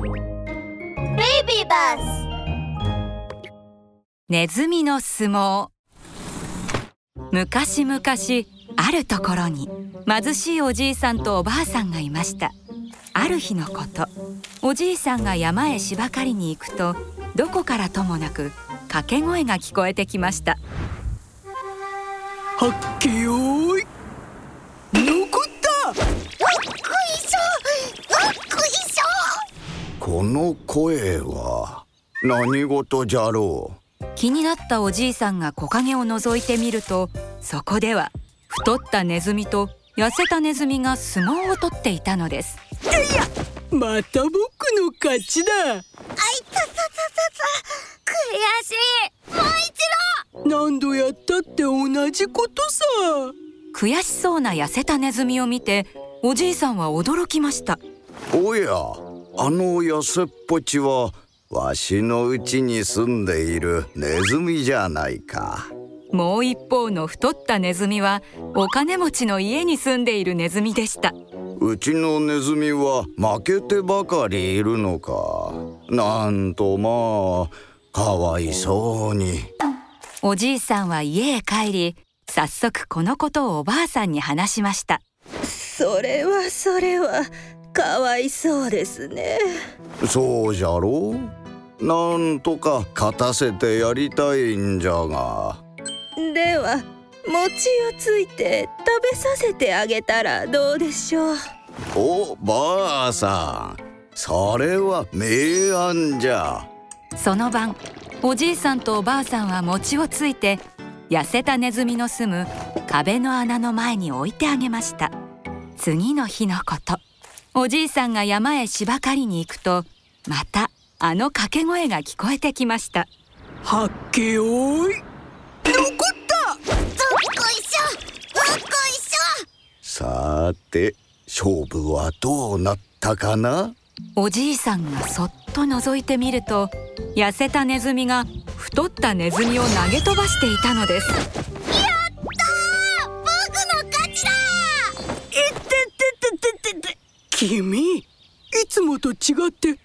Baby bus ネズミの相撲。昔々あるところに貧しいおじいさんとおばあさんがいました。ある日のことおじいさんが山へ芝刈りに行くとどこからともなく掛け声が聞こえてきました。はっけよーいこの声は何事じゃろ気になったおじいさんが木陰を覗いてみるとそこでは太ったネズミと痩せたネズミが相撲を取っていたのです。また僕の勝ちだ。あいたたたたた悔しいもう一何度やったって同じことさ悔しそうな痩せたネズミを見ておじいさんは驚きましたうおやあの痩せっぽちはわしのうちに住んでいるネズミじゃないか。もう一方の太ったネズミはお金持ちの家に住んでいるネズミでした。うちのネズミは負けてばかりいるのか。なんとまあかわいそうに。おじいさんは家へ帰り早速このことをおばあさんに話しました。それはそれはかわいそうですね。そうじゃろ？うなんとか勝たせてやりたいんじゃが。では餅をついて食べさせてあげたらどうでしょう？おばあさん。それは名案じゃ。その晩おじいさんとおばあさんは餅をついて痩せたネズミの住む壁の穴の前に置いてあげました。次の日のことおじいさんが山へ芝刈りに行くとまたあの掛け声が聞こえてきました。はっけよーい。残ったどっこいしょ？どっこいしさて勝負はどうなったかな？おじいさんがそっと覗いてみると痩せたネズミが太ったネズミを投げ飛ばしていたのです君いつもと違ってど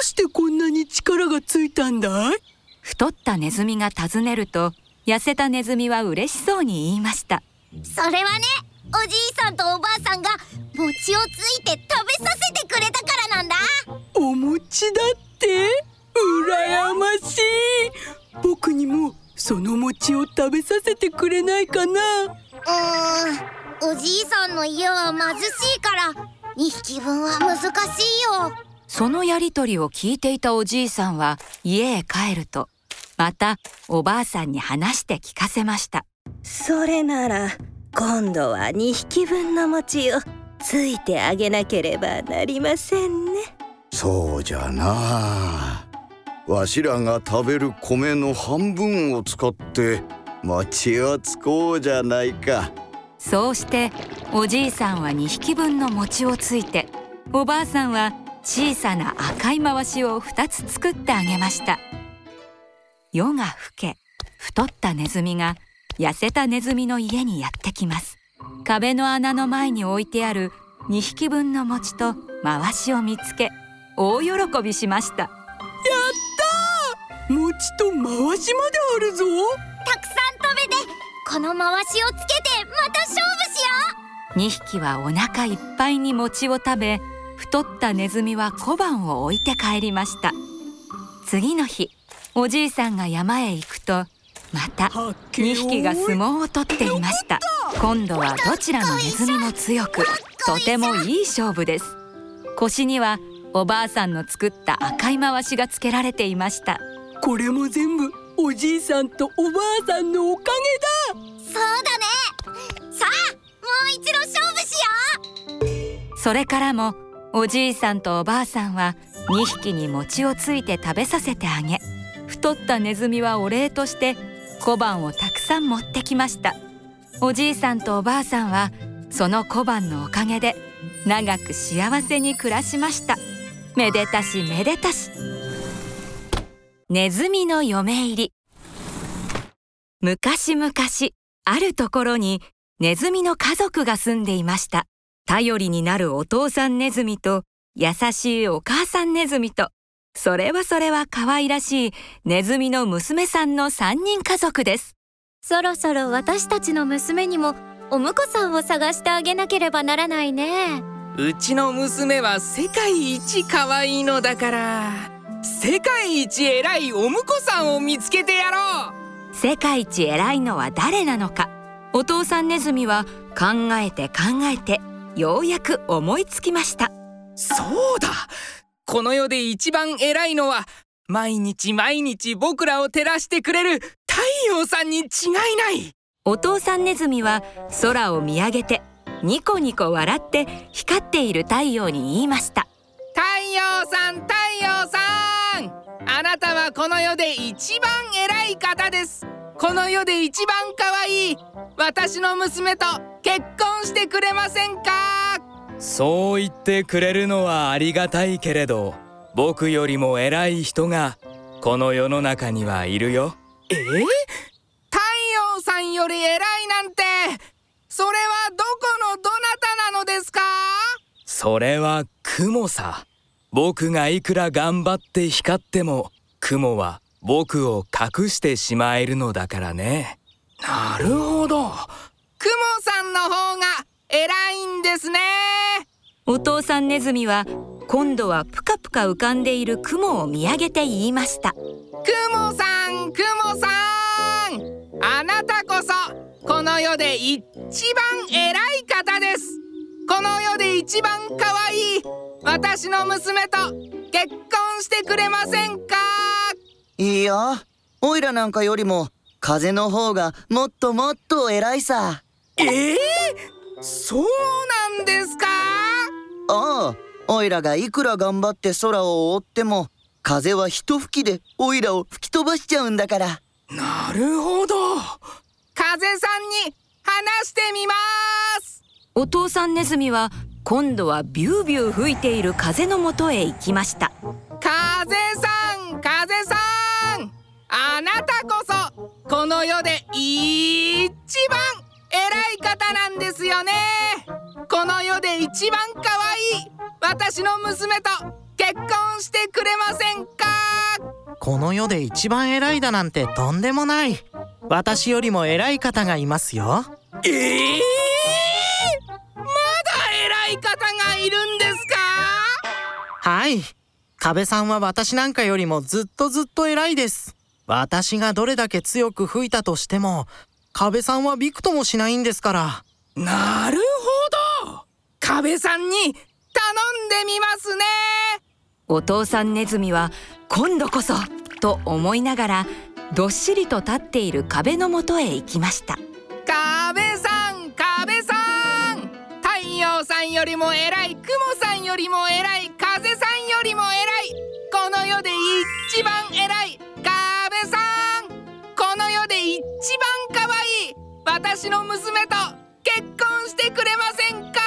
うしてこんなに力がついたんだい？太ったネズミが尋ねると痩せたネズミは嬉しそうに言いました。それはねおじいさんとおばあさんが餅をついて食べさせてくれたからなんだ。お餅だって？羨ましい。僕にもその餅を食べさせてくれないかな？うーんおじいさんの家は貧しいから2匹分は難しいよ。そのやりとりを聞いていたおじいさんは家へ帰るとまたおばあさんに話して聞かせました。それなら今度は2匹分の餅をついてあげなければなりませんね。そうじゃな。わしらが食べる米の半分を使って餅をつこうじゃないかそうしておじいさんは2匹分の餅をついておばあさんは小さな赤い回しを2つ作ってあげました。夜が更け太ったネズミが痩せたネズミの家にやってきます。壁の穴の前に置いてある2匹分の餅と回しを見つけ大喜びしました。餅と回しまであるぞ！たくさん食べてこの回しをつけてまた勝負しよ2匹はお腹いっぱいに餅を食べ太ったネズミは小判を置いて帰りました。次の日おじいさんが山へ行くとまたはっけよ2匹が相撲を取っていました。今度はどちらのネズミも強くとてもいい勝負です。腰にはおばあさんの作った赤い回しがつけられていました。これも全部おじいさんとおばあさんのおかうそうだねそれからもおじいさんとおばあさんは2匹に餅をついて食べさせてあげ太ったネズミはお礼として小判をたくさん持ってきました。おじいさんとおばあさんはその小判のおかげで長く幸せに暮らしました。めでたしめでたし。ネズミの嫁入り。昔々あるところにネズミの家族が住んでいました。頼りになるお父さんネズミと優しいお母さんネズミとそれはそれは可愛らしいネズミの娘さんの3人家族です。そろそろ私たちの娘にもお婿さんを探してあげなければならないね。うちの娘は世界一可愛いのだから世界一偉いお婿さんを見つけてやろう。世界一偉いのは誰なのか。お父さんネズミは考えて考えてようやく思いつきました。そうだ。この世で一番偉いのは毎日毎日僕らを照らしてくれる太陽さんに違いない。お父さんネズミは空を見上げてニコニコ笑って光っている太陽に言いました。太陽さん太陽さん。あなたはこの世で一番偉い方ですこの世で一番可愛い私の娘と結婚してくれませんか？そう言ってくれるのはありがたいけれど僕よりも偉い人がこの世の中にはいるよ。え？ー、太陽さんより偉いなんてそれはどこのどなたなのですか？それは雲さ。僕がいくら頑張って光っても雲は僕を隠してしまえるのだからね。なるほど。雲さんの方が偉いんですね。お父さんネズミは今度はぷかぷか浮かんでいる雲を見上げて言いました。雲さん雲さん。あなたこそこの世で一番偉い方です。この世で一番可愛い私の娘と結婚してくれませんか？いやオイラなんかよりも風の方がもっともっと偉いさ。えー、そうなんですか？ああオイラがいくら頑張って空を覆っても風は一吹きでオイラを吹き飛ばしちゃうんだから。なるほど。風さんに話してみます。お父さんネズミは今度はビュービュー吹いている風のもとへ行きました。風さん風さんあなたこそこの世で一番偉い方なんですよね。この世で一番可愛い私の娘と結婚してくれませんか？この世で一番偉いだなんてとんでもない。私よりも偉い方がいますよ。えー、まだ偉い方がいるんですか？はい。壁さんは私なんかよりもずっとずっと偉いです私がどれだけ強く吹いたとしても壁さんはびくともしないんですから。なるほど。壁さんに頼んでみますね。お父さんネズミは今度こそと思いながらどっしりと立っている壁のもとへ行きました。壁さん壁さん。太陽さんよりも偉い雲さんよりも偉い風さんよりも偉い。この世で一番偉い私の娘と結婚してくれませんか？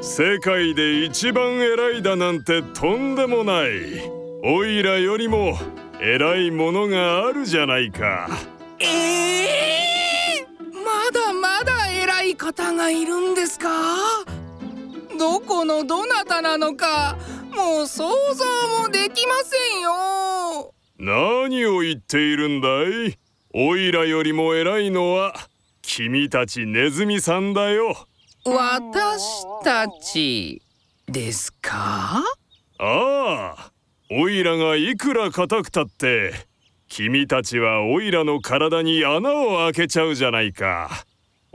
世界で一番偉いだなんてとんでもない。オイラよりも偉いものがあるじゃないか。ええー、まだまだ偉い方がいるんですか？どこのどなたなのかもう想像もできませんよ。何を言っているんだい？オイラよりも偉いのは君たちネズミさんだよ。私たちですか？ああオイラがいくら硬くたって君たちはオイラの体に穴を開けちゃうじゃないか。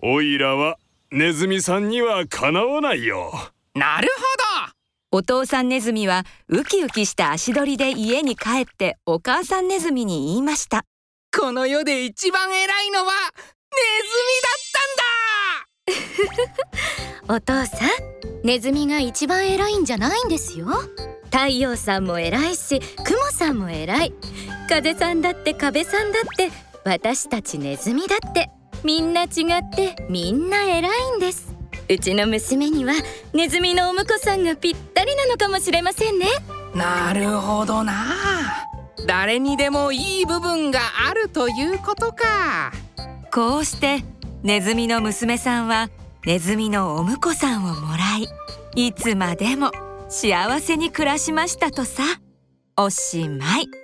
オイラはネズミさんにはかなわないよ。なるほど。お父さんネズミはウキウキした足取りで家に帰ってお母さんネズミに言いました。この世で一番偉いのはネズミだったんだ！お父さんネズミが一番偉いんじゃないんですよ。太陽さんも偉いし雲さんも偉い。風さんだって壁さんだって私たちネズミだってみんな違ってみんな偉いんです。うちの娘にはネズミのお婿さんがぴったりなのかもしれませんね。なるほどな。誰にでもいい部分があるということかこうしてネズミの娘さんはネズミのお婿さんをもらいいつまでも幸せに暮らしましたとさおしまい。